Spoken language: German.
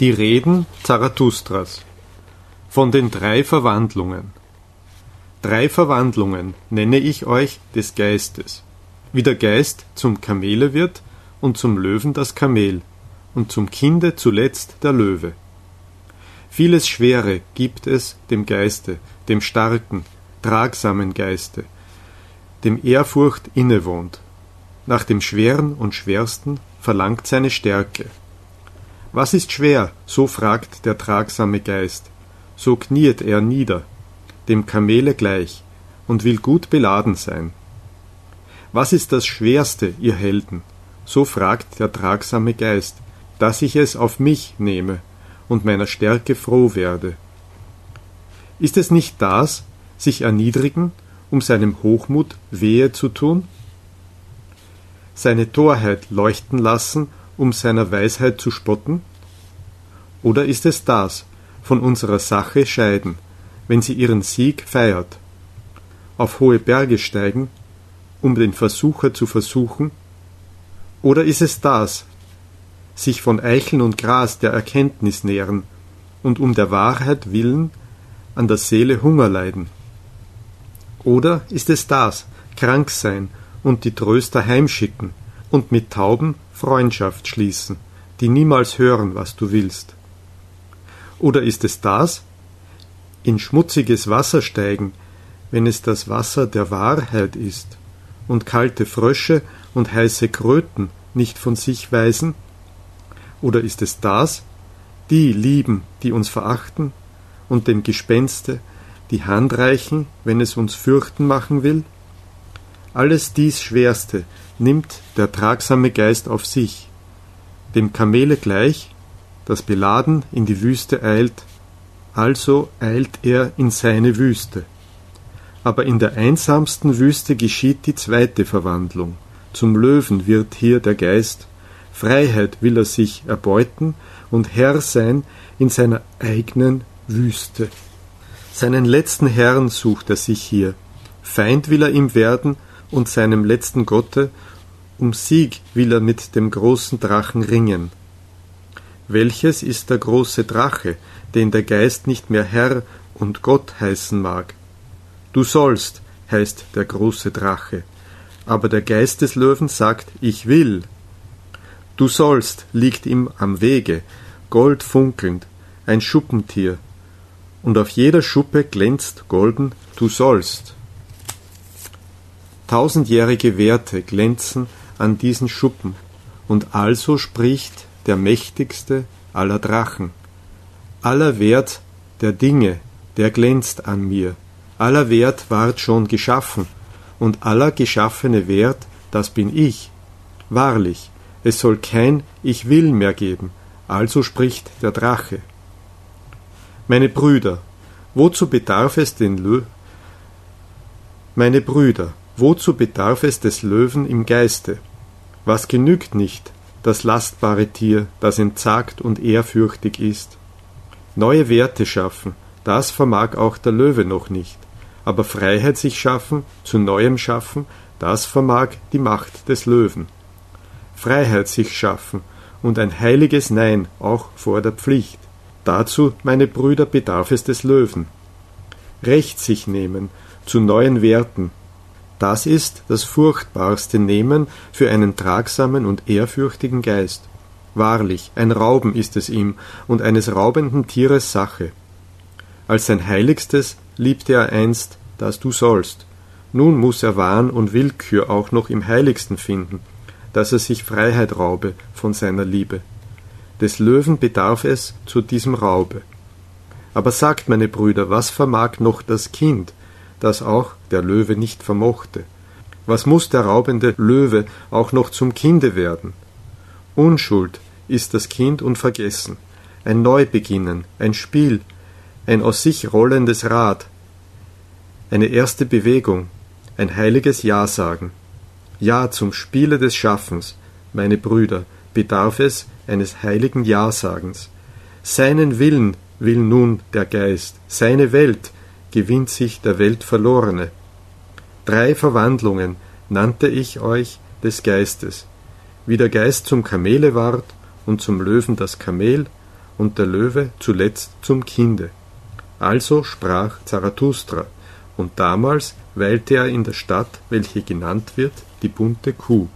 Die Reden Zarathustras von den drei Verwandlungen. Drei Verwandlungen nenne ich euch des Geistes. Wie der Geist zum Kamele wird und zum Löwen das Kamel und zum Kinde zuletzt der Löwe. Vieles Schwere gibt es dem Geiste, dem starken, tragsamen Geiste, dem Ehrfurcht innewohnt. Nach dem Schweren und Schwersten verlangt seine Stärke. Was ist schwer? so fragt der tragsame Geist. So kniet er nieder, dem Kamele gleich, und will gut beladen sein. Was ist das Schwerste, ihr Helden? so fragt der tragsame Geist, dass ich es auf mich nehme und meiner Stärke froh werde. Ist es nicht das, sich erniedrigen, um seinem Hochmut Wehe zu tun? Seine Torheit leuchten lassen um seiner Weisheit zu spotten? Oder ist es das, von unserer Sache scheiden, wenn sie ihren Sieg feiert? Auf hohe Berge steigen, um den Versucher zu versuchen? Oder ist es das, sich von Eicheln und Gras der Erkenntnis nähren und um der Wahrheit willen an der Seele Hunger leiden? Oder ist es das, krank sein und die Tröster heimschicken und mit Tauben Freundschaft schließen, die niemals hören, was du willst? Oder ist es das? In schmutziges Wasser steigen, wenn es das Wasser der Wahrheit ist, und kalte Frösche und heiße Kröten nicht von sich weisen? Oder ist es das? Die lieben, die uns verachten, und dem Gespenste die Hand reichen, wenn es uns fürchten machen will? Alles dies Schwerste nimmt der tragsame Geist auf sich, dem Kamele gleich, das beladen in die Wüste eilt, also eilt er in seine Wüste. Aber in der einsamsten Wüste geschieht die zweite Verwandlung. Zum Löwen wird hier der Geist, Freiheit will er sich erbeuten und Herr sein in seiner eigenen Wüste. Seinen letzten Herrn sucht er sich hier, Feind will er ihm werden und seinem letzten Gotte um Sieg will er mit dem großen Drachen ringen. Welches ist der große Drache, den der Geist nicht mehr Herr und Gott heißen mag? Du sollst, heißt der große Drache, aber der Geist des Löwen sagt, ich will. Du sollst liegt ihm am Wege, goldfunkelnd, ein Schuppentier, und auf jeder Schuppe glänzt golden, du sollst. Tausendjährige Werte glänzen an diesen Schuppen, und also spricht der mächtigste aller Drachen. Aller Wert der Dinge, der glänzt an mir, aller Wert ward schon geschaffen, und aller geschaffene Wert, das bin ich. Wahrlich, es soll kein Ich will mehr geben, also spricht der Drache. Meine Brüder, wozu bedarf es den Lö Meine Brüder, wozu bedarf es des Löwen im Geiste? Was genügt nicht, das lastbare Tier, das entsagt und ehrfürchtig ist? Neue Werte schaffen, das vermag auch der Löwe noch nicht, aber Freiheit sich schaffen, zu neuem schaffen, das vermag die Macht des Löwen. Freiheit sich schaffen und ein heiliges Nein auch vor der Pflicht. Dazu, meine Brüder, bedarf es des Löwen. Recht sich nehmen, zu neuen Werten, das ist das furchtbarste Nehmen für einen tragsamen und ehrfürchtigen Geist. Wahrlich, ein Rauben ist es ihm und eines raubenden Tieres Sache. Als sein Heiligstes liebte er einst, dass du sollst. Nun muss er Wahn und Willkür auch noch im Heiligsten finden, dass er sich Freiheit raube von seiner Liebe. Des Löwen bedarf es zu diesem Raube. Aber sagt, meine Brüder, was vermag noch das Kind, das auch der Löwe nicht vermochte. Was muss der raubende Löwe auch noch zum Kinde werden? Unschuld ist das Kind unvergessen, ein Neubeginnen, ein Spiel, ein aus sich rollendes Rad, eine erste Bewegung, ein heiliges Ja sagen. Ja zum Spiele des Schaffens, meine Brüder, bedarf es eines heiligen Ja-Sagens. Seinen Willen will nun der Geist, seine Welt, gewinnt sich der Welt Verlorene. Drei Verwandlungen nannte ich euch des Geistes, wie der Geist zum Kamele ward und zum Löwen das Kamel und der Löwe zuletzt zum Kinde. Also sprach Zarathustra, und damals weilte er in der Stadt, welche genannt wird die bunte Kuh.